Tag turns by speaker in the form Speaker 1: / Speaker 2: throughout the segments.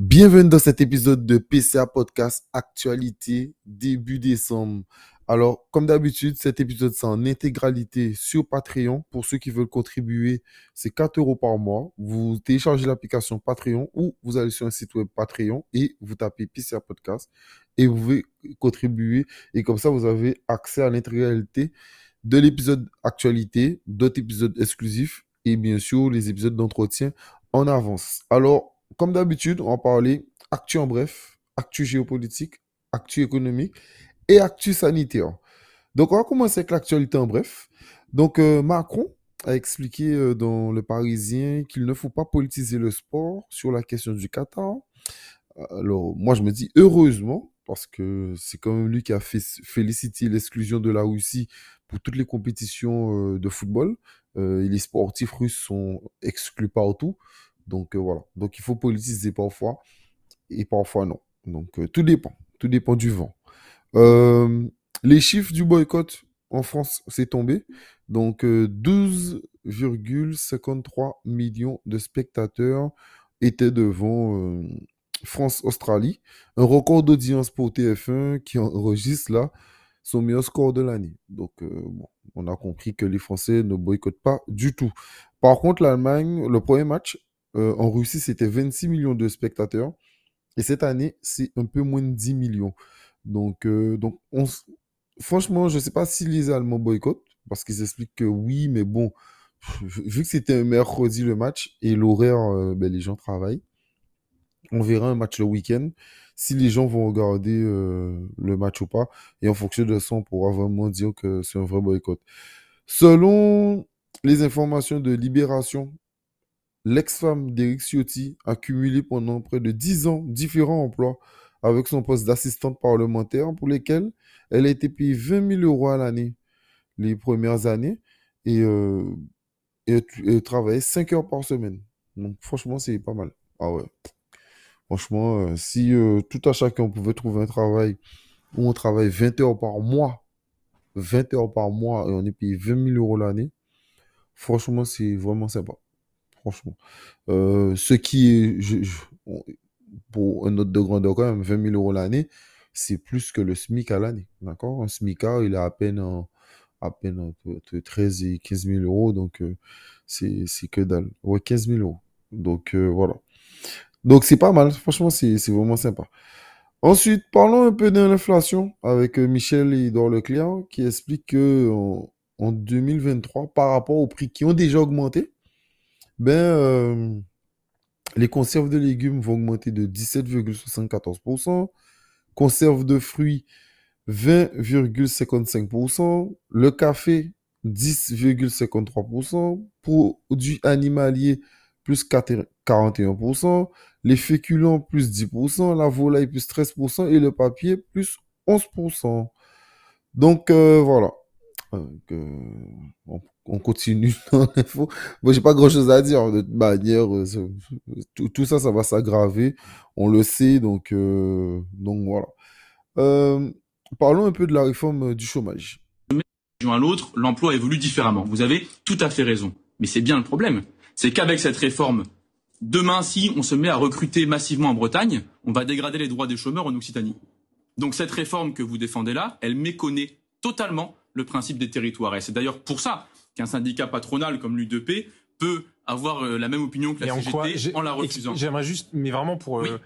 Speaker 1: Bienvenue dans cet épisode de PCA Podcast Actualité début décembre. Alors, comme d'habitude, cet épisode c'est en intégralité sur Patreon. Pour ceux qui veulent contribuer, c'est 4 euros par mois. Vous téléchargez l'application Patreon ou vous allez sur un site web Patreon et vous tapez PCA Podcast et vous pouvez contribuer. Et comme ça, vous avez accès à l'intégralité de l'épisode actualité, d'autres épisodes exclusifs et bien sûr les épisodes d'entretien en avance. Alors, comme d'habitude, on va parler actu en bref, actu géopolitique, actu économique et actu sanitaire. Donc, on va commencer avec l'actualité en bref. Donc, euh, Macron a expliqué euh, dans Le Parisien qu'il ne faut pas politiser le sport sur la question du Qatar. Alors, moi, je me dis heureusement, parce que c'est quand même lui qui a fait féliciter l'exclusion de la Russie pour toutes les compétitions euh, de football. les sportifs russes sont exclus partout. Donc euh, voilà. Donc il faut politiser parfois et parfois non. Donc euh, tout dépend. Tout dépend du vent. Euh, les chiffres du boycott en France, c'est tombé. Donc 12,53 millions de spectateurs étaient devant France-Australie. Un record d'audience pour TF1 qui enregistre là son meilleur score de l'année. Donc, on a compris que les Français ne boycottent pas du tout. Par contre, l'Allemagne, le premier match euh, en Russie, c'était 26 millions de spectateurs. Et cette année, c'est un peu moins de 10 millions. Donc, euh, donc franchement, je ne sais pas si les Allemands boycottent, parce qu'ils expliquent que oui, mais bon, vu que c'était un mercredi le match et l'horaire, euh, ben, les gens travaillent, on verra un match le week-end, si les gens vont regarder le match ou pas. Et en fonction de ça, on pourra vraiment dire que c'est un vrai boycott. Selon les informations de Libération, L'ex-femme d'Eric Ciotti a cumulé pendant près de 10 ans différents emplois avec son poste d'assistante parlementaire pour lesquels elle a été payée 20 000 euros à l'année les premières années et, euh, travaillait 5 heures par semaine. Donc franchement, c'est pas mal. Ah ouais. Franchement, euh, si euh, tout à chacun pouvait trouver un travail où on travaille 20 heures par mois, 20 heures par mois et on est payé 20 000 euros l'année, franchement, c'est vraiment sympa franchement. Euh, ce qui est, pour un autre de grandeur quand même, 20 000 euros l'année, c'est plus que le SMIC à l'année. D'accord? Un SMICard, il est à peine, entre 13 et 15 000 euros. Donc, euh, c'est que dalle. Ouais, 15 000 euros. Donc, euh, voilà. Donc, c'est pas mal. Franchement, c'est vraiment sympa. Ensuite, parlons un peu de l'inflation avec Michel Edouard Leclerc qui explique que en 2023, par rapport aux prix qui ont déjà augmenté, ben, euh, les conserves de légumes vont augmenter de 17,74%, conserves de fruits 20,55%, le café 10,53%, produits animaliers plus 41%, les féculents plus 10%, la volaille plus 13% et le papier plus 11%. Donc euh, voilà. Euh, on continue dans l'info. Moi, j'ai pas grand chose à dire. De toute manière, euh, tout, ça, ça va s'aggraver. On le sait, donc, euh, donc voilà. Parlons un peu de la réforme du chômage.
Speaker 2: D'un à l'autre, l'emploi évolue différemment. Vous avez tout à fait raison. Mais c'est bien le problème. C'est qu'avec cette réforme, demain, si on se met à recruter massivement en Bretagne, on va dégrader les droits des chômeurs en Occitanie. Donc cette réforme que vous défendez là, elle méconnaît totalement le principe des territoires. Et c'est d'ailleurs pour ça qu'un syndicat patronal comme l'UDP peut avoir euh, la même opinion que la CGT en, la refusant.
Speaker 3: J'aimerais juste, mais vraiment pour... Euh,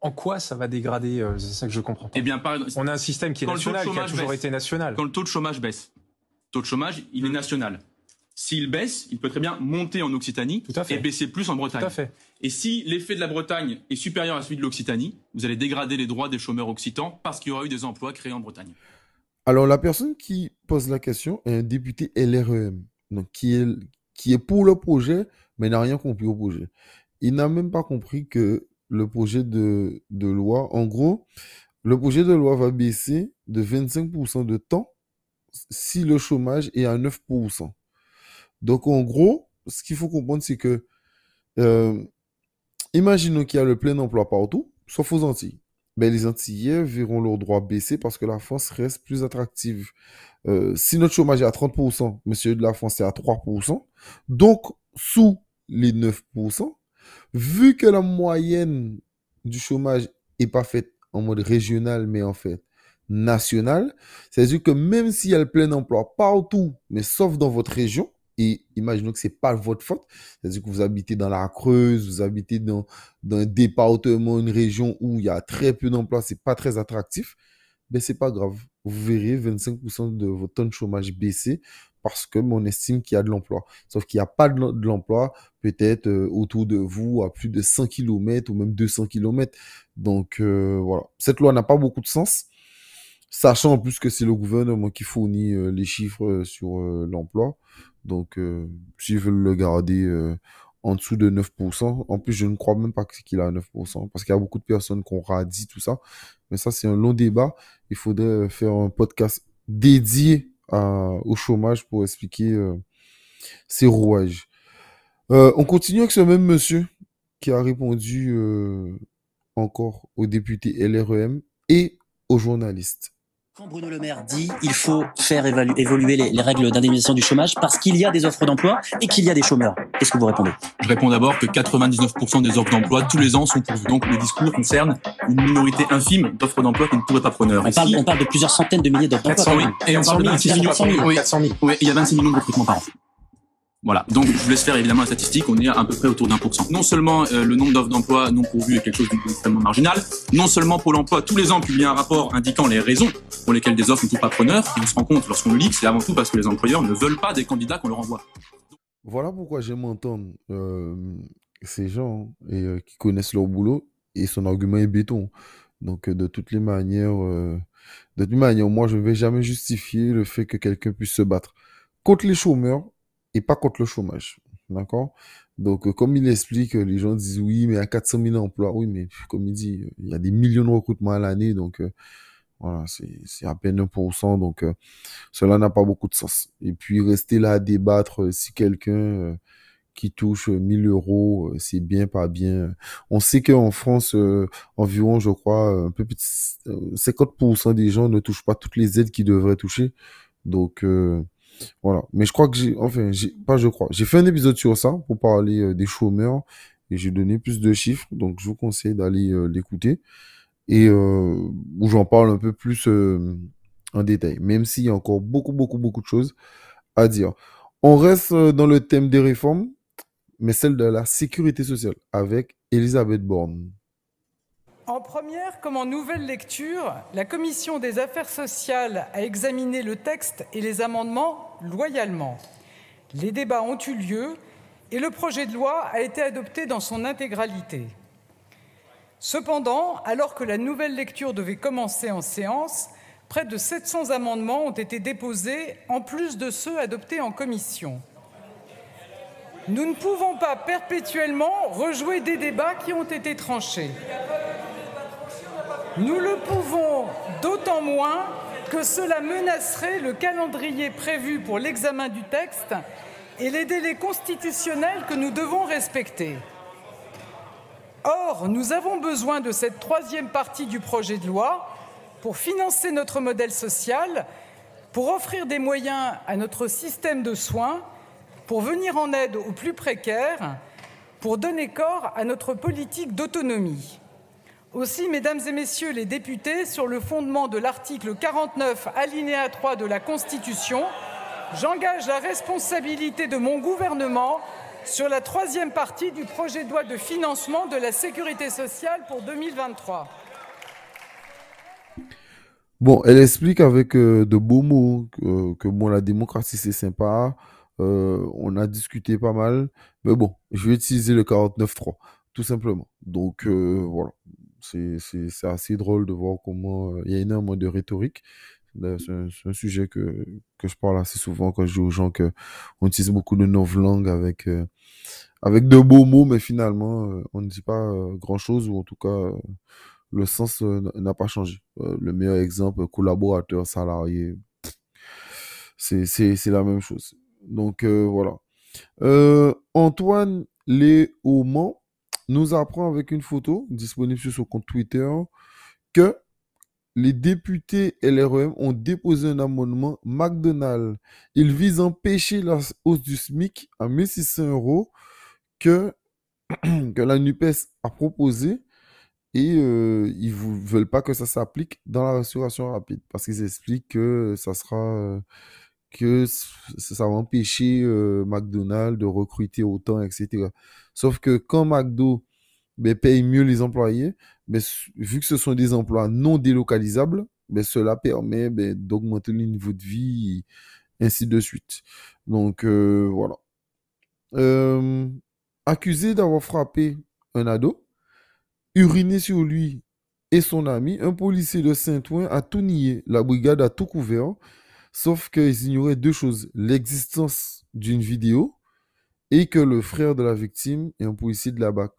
Speaker 3: en quoi ça va dégrader euh, C'est ça que je comprends pas. Eh bien, On a un système qui est national, qui a toujours été national.
Speaker 2: Quand le taux de chômage baisse, le taux de chômage, il est national. S'il baisse, il peut très bien monter en Occitanie et baisser plus en Bretagne.
Speaker 3: Tout à fait.
Speaker 2: Et si l'effet de la Bretagne est supérieur à celui de l'Occitanie, vous allez dégrader les droits des chômeurs occitans parce qu'il y aura eu des emplois créés en Bretagne.
Speaker 1: Alors, la personne qui pose la question est un député LREM, donc qui est, qui est pour le projet, mais n'a rien compris au projet. Il n'a même pas compris que le projet de, loi, en gros, le projet de loi va baisser de 25% de temps si le chômage est à 9%. Donc, en gros, ce qu'il faut comprendre, c'est que, euh, imaginons qu'il y a le plein emploi partout, sauf aux Antilles ben, les Antillais verront leurs droits baisser parce que la France reste plus attractive. Euh, si notre chômage est à 30%, monsieur de la France est à 3%, donc sous les 9%, vu que la moyenne du chômage n'est pas faite en mode régional, mais en fait national. C'est-à-dire que même s'il y a le plein emploi partout, mais sauf dans votre région, et imaginons que ce n'est pas votre faute, c'est-à-dire que vous habitez dans la Creuse, vous habitez dans, un département, une région où il y a très peu d'emplois, c'est pas très attractif, ben c'est pas grave. Vous verrez 25% de votre taux de chômage baisser parce que on estime qu'il y a de l'emploi. Sauf qu'il n'y a pas de l'emploi peut-être euh, autour de vous à plus de 100 km ou même 200 km. Donc euh, voilà, cette loi n'a pas beaucoup de sens. Sachant en plus que c'est le gouvernement qui fournit euh, les chiffres sur l'emploi. Donc, s'ils veulent le garder en dessous de 9%, en plus, je ne crois même pas qu'il a 9%, parce qu'il y a beaucoup de personnes qui ont radit tout ça. Mais ça, c'est un long débat. Il faudrait faire un podcast dédié au chômage pour expliquer euh, ces rouages. Euh, on continue avec ce même monsieur qui a répondu euh, encore aux députés LREM et aux journalistes.
Speaker 4: Quand Bruno Le Maire dit il faut faire évoluer les, règles d'indemnisation du chômage parce qu'il y a des offres d'emploi et qu'il y a des chômeurs, qu'est-ce que vous répondez?
Speaker 2: Je réponds d'abord que 99% des offres d'emploi tous les ans sont pourvues. Donc le discours concerne une minorité infime d'offres d'emploi qui ne pourraient pas preneur.
Speaker 4: On, parle, on parle de plusieurs centaines de milliers d'offres d'emploi.
Speaker 2: Oui, et on parle de 26 millions. 400 000. Oui, il y a 26 millions de recrutements par an. Voilà, donc je vous laisse faire évidemment la statistique, on est à, peu près autour d'un pour cent. Non seulement euh, le nombre d'offres d'emploi non pourvues est quelque chose d'extrêmement marginal, non seulement pour l'emploi, tous les ans publie un rapport indiquant les raisons pour lesquelles des offres ne sont pas preneurs, et on se rend compte lorsqu'on le lit c'est avant tout parce que les employeurs ne veulent pas des candidats qu'on leur envoie.
Speaker 1: Voilà pourquoi j'aime entendre euh, ces gens et, euh, qui connaissent leur boulot, et son argument est béton. Donc de toutes les manières, de toute manière, moi je ne vais jamais justifier le fait que quelqu'un puisse se battre contre les chômeurs et pas contre le chômage. D'accord? Donc, euh, comme il explique, euh, les gens disent oui, mais à 400 000 emplois. Oui, mais comme il dit, euh, il y a des millions de recrutements à l'année. Donc, voilà, c'est à peine 1%. Donc, cela n'a pas beaucoup de sens. Et puis, rester là à débattre si quelqu'un qui touche 1000 euros, c'est bien, pas bien. On sait qu'en France, environ, je crois, un peu plus de 50% des gens ne touchent pas toutes les aides qu'ils devraient toucher. Donc, voilà. Mais je crois que j'ai, enfin, pas je crois, j'ai fait un épisode sur ça pour parler euh, des chômeurs et j'ai donné plus de chiffres. Donc, je vous conseille d'aller euh, l'écouter et euh, où j'en parle un peu plus en détail, même s'il y a encore beaucoup, beaucoup, beaucoup de choses à dire. On reste dans le thème des réformes, mais celle de la sécurité sociale avec Elisabeth Borne.
Speaker 5: En première comme en nouvelle lecture, la Commission des affaires sociales a examiné le texte et les amendements loyalement. Les débats ont eu lieu et le projet de loi a été adopté dans son intégralité. Cependant, alors que la nouvelle lecture devait commencer en séance, près de 700 amendements ont été déposés, en plus de ceux adoptés en commission. Nous ne pouvons pas perpétuellement rejouer des débats qui ont été tranchés. Nous le pouvons d'autant moins que cela menacerait le calendrier prévu pour l'examen du texte et les délais constitutionnels que nous devons respecter. Or, nous avons besoin de cette troisième partie du projet de loi pour financer notre modèle social, pour offrir des moyens à notre système de soins, pour venir en aide aux plus précaires, pour donner corps à notre politique d'autonomie. Aussi, mesdames et messieurs les députés, sur le fondement de l'article 49, alinéa 3 de la Constitution, j'engage la responsabilité de mon gouvernement sur la troisième partie du projet de loi de financement de la sécurité sociale pour 2023.
Speaker 1: Bon, elle explique avec euh, de beaux mots que bon, la démocratie c'est sympa, euh, on a discuté pas mal, mais bon, je vais utiliser le 49.3, tout simplement. Donc euh, voilà, c'est assez drôle de voir comment euh, il y a énormément de rhétorique. C'est un, sujet que, que je parle assez souvent quand je dis aux gens qu'on utilise beaucoup de langues avec, euh, avec de beaux mots, mais finalement, euh, on ne dit pas grand-chose, ou en tout cas, le sens n'a pas changé. le meilleur exemple, collaborateur, salarié, c'est la même chose. Donc, voilà. Antoine Léaumont nous apprend avec une photo disponible sur son compte Twitter que les députés LREM ont déposé un amendement McDonald's. Il vise à empêcher la hausse du SMIC à 1600 euros que, que la NUPES a proposé. et ils ne veulent pas que ça s'applique dans la restauration rapide parce qu'ils expliquent que ça sera que ça va empêcher McDonald's de recruter autant, etc. Sauf que quand McDo ben, paye mieux les employés, ben, vu que ce sont des emplois non délocalisables, ben, cela permet d'augmenter le niveau de vie, ainsi de suite. Donc voilà. accusé d'avoir frappé un ado, uriné sur lui et son ami, un policier de Saint-Ouen a tout nié. La brigade a tout couvert. Sauf qu'ils ignoraient deux choses. L'existence d'une vidéo et que le frère de la victime est un policier de la BAC.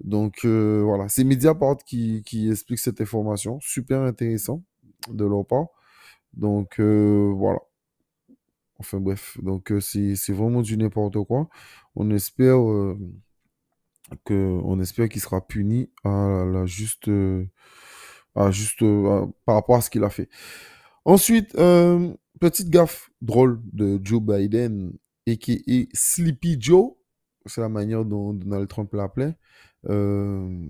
Speaker 1: Donc euh, voilà, c'est Mediapart qui, explique cette information. Super intéressant de leur part. Donc euh, voilà. Enfin bref, donc euh, c'est vraiment du n'importe quoi. On espère que on espère qu'il sera puni à la juste, à juste par rapport à ce qu'il a fait. Ensuite, petite gaffe drôle de Joe Biden, et qui est Sleepy Joe. C'est la manière dont Donald Trump l'appelait. Euh,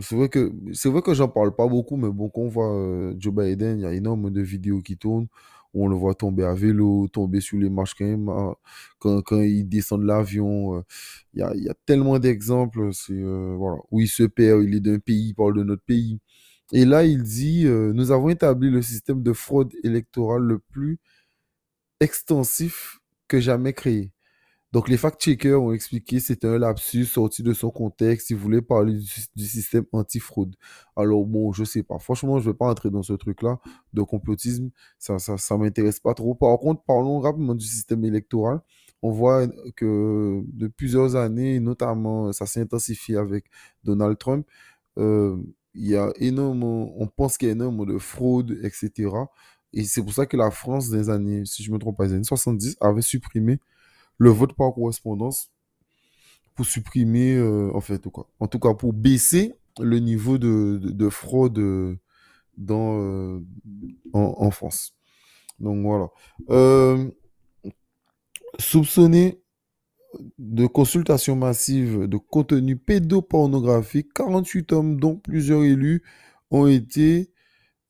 Speaker 1: c'est vrai que j'en parle pas beaucoup, mais bon, quand on voit euh, Joe Biden, il y a énormément de vidéos qui tournent où on le voit tomber à vélo, tomber sur les marches quand hein, il descend de l'avion. Il y, a, tellement d'exemples. Voilà, où il se perd, il est d'un pays, il parle de notre pays. Et là, il dit, euh, nous avons établi le système de fraude électorale le plus extensif que jamais créé. Donc les fact-checkers ont expliqué que c'était un lapsus sorti de son contexte. Ils voulaient parler du, système anti-fraude. Alors bon, je sais pas. Franchement, je vais pas entrer dans ce truc-là de complotisme. Ça, ça, ça m'intéresse pas trop. Par contre, parlons rapidement du système électoral. On voit que de plusieurs années, notamment, ça s'est intensifié avec Donald Trump. Euh, il y a énormément, on pense qu'il y a énormément de fraude, etc. Et c'est pour ça que la France, des années, si je me trompe pas, des années 70, avait supprimé le vote par correspondance pour supprimer, euh, en fait, quoi. En tout cas, pour baisser le niveau de, fraude euh, dans, euh, en, France. Donc voilà. soupçonné de consultation massive de contenu pédopornographique, 48 hommes, dont plusieurs élus, ont été,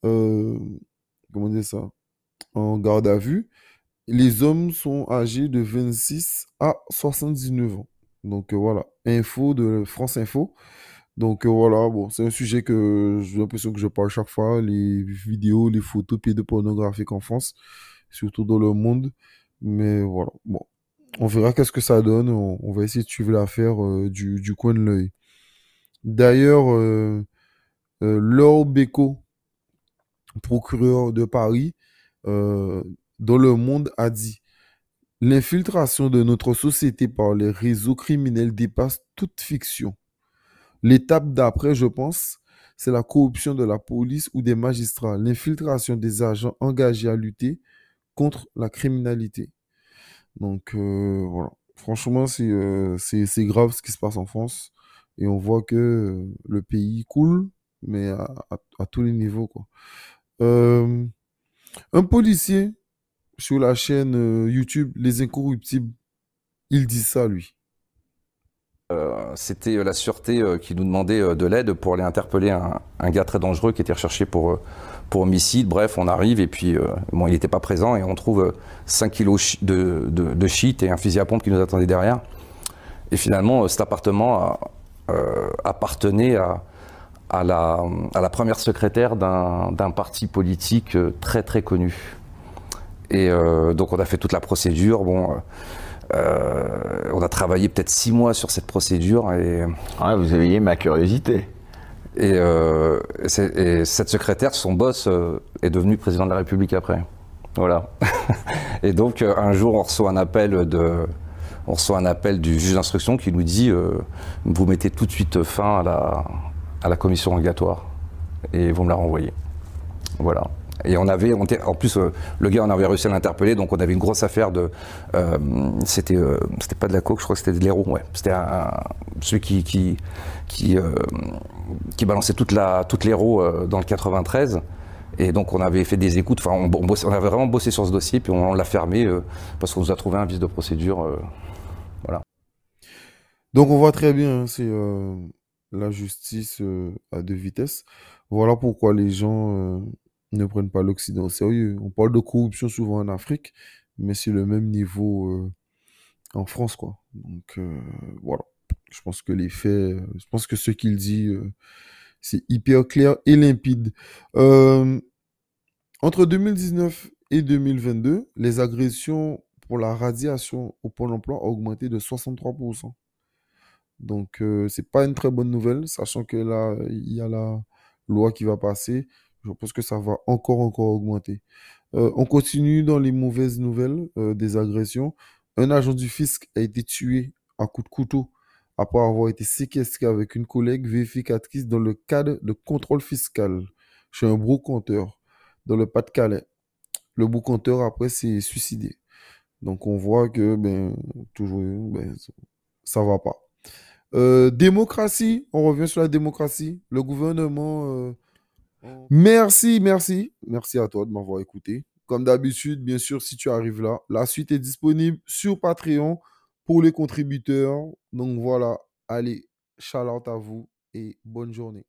Speaker 1: euh, comment dire ça, en garde à vue. Les hommes sont âgés de 26 à 79 ans. Donc euh, voilà, info de France Info. Donc euh, voilà, bon, c'est un sujet que j'ai l'impression que je parle chaque fois, les vidéos, les photos pédopornographiques en France, surtout dans le monde. Mais voilà, bon, on verra qu'est-ce que ça donne. On, va essayer de suivre l'affaire euh, du, coin de l'œil. D'ailleurs, euh, euh, Laure Béco, procureur de Paris, dans Le Monde, a dit L'infiltration de notre société par les réseaux criminels dépasse toute fiction. L'étape d'après, je pense, c'est la corruption de la police ou des magistrats, l'infiltration des agents engagés à lutter contre la criminalité. Donc euh, voilà. Franchement, euh, c'est grave ce qui se passe en France. Et on voit que euh, le pays coule, mais à, à, tous les niveaux. Quoi. un policier sur la chaîne YouTube Les Incorruptibles, il dit ça, lui.
Speaker 6: C'était la sûreté qui nous demandait de l'aide pour aller interpeller un, un, gars très dangereux qui était recherché pour homicide. Bref, on arrive et puis, euh, bon, il n'était pas présent et on trouve 5 kilos de, de, shit et un fusil à pompe qui nous attendait derrière. Et finalement, cet appartement euh, appartenait à, à, la, à la première secrétaire d'un parti politique euh, très très connu. Et donc on a fait toute la procédure. Bon, on a travaillé peut-être six mois sur cette procédure. Et...
Speaker 7: vous avez ma curiosité.
Speaker 6: Euh, et, cette secrétaire, son boss, euh, est devenu président de la République après. Voilà. et donc euh, un jour, on reçoit un appel de, on reçoit un appel du juge d'instruction qui nous dit vous mettez tout de suite fin à la, à la commission rogatoire et vous me la renvoyez. Voilà. Et on avait, en plus, le gars, on avait réussi à l'interpeller, donc on avait une grosse affaire de. c'était, c'était pas de la coke, je crois que c'était de l'héros, ouais. C'était un, celui qui, qui, qui, euh, balançait toute la, l'héros euh, dans le 93. Et donc on avait fait des écoutes, enfin on, on, avait vraiment bossé sur ce dossier, puis on, l'a fermé euh, parce qu'on nous a trouvé un vice de procédure. voilà.
Speaker 1: Donc on voit très bien, hein, c'est la justice à deux vitesses. Voilà pourquoi les gens ne prennent pas l'Occident au sérieux. On parle de corruption souvent en Afrique, mais c'est le même niveau en France, quoi. Donc voilà. Je pense que les faits, je pense que ce qu'il dit, c'est hyper clair et limpide. entre 2019 et 2022, les agressions pour la radiation au Pôle emploi ont augmenté de 63%. Donc, ce c'est pas une très bonne nouvelle, sachant que là, il y a la loi qui va passer. Je pense que ça va encore, encore augmenter. on continue dans les mauvaises nouvelles des agressions. Un agent du fisc a été tué à coup de couteau après avoir été séquestré avec une collègue vérificatrice dans le cadre de contrôle fiscal chez un brocanteur dans le Pas-de-Calais. Le brocanteur, après, s'est suicidé. Donc, on voit que, ben, toujours, ben, ça va pas. Euh, démocratie, on revient sur la démocratie. Le gouvernement. Merci, merci. Merci à toi de m'avoir écouté. Comme d'habitude, bien sûr, si tu arrives là, la suite est disponible sur Patreon pour les contributeurs. Donc voilà, allez, shout out à vous et bonne journée.